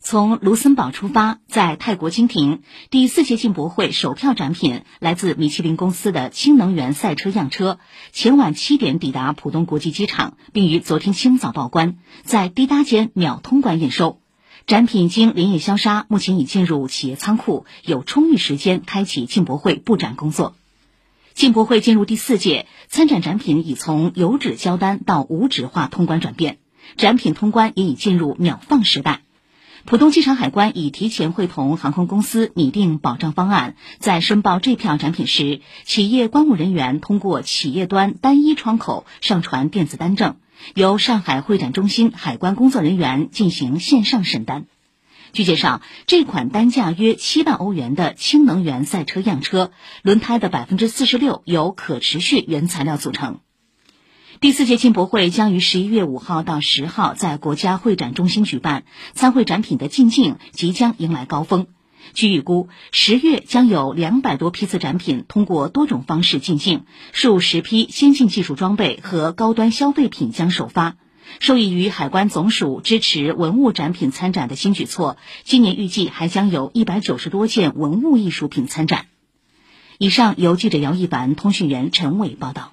从卢森堡出发，在泰国经停，第四届进博会首票展品来自米其林公司的氢能源赛车样车，前晚七点抵达浦东国际机场，并于昨天清早报关，在滴答间秒通关验收。展品经连夜消杀，目前已进入企业仓库，有充裕时间开启进博会布展工作。进博会进入第四届，参展展品已从有纸交单到无纸化通关转变，展品通关也已进入秒放时代。浦东机场海关已提前会同航空公司拟定保障方案，在申报这票展品时，企业关务人员通过企业端单一窗口上传电子单证，由上海会展中心海关工作人员进行线上审单。据介绍，这款单价约七万欧元的氢能源赛车样车，轮胎的百分之四十六由可持续原材料组成。第四届进博会将于十一月五号到十号在国家会展中心举办，参会展品的进境即将迎来高峰。据预估，十月将有两百多批次展品通过多种方式进境，数十批先进技术装备和高端消费品将首发。受益于海关总署支持文物展品参展的新举措，今年预计还将有一百九十多件文物艺术品参展。以上由记者姚一凡、通讯员陈伟报道。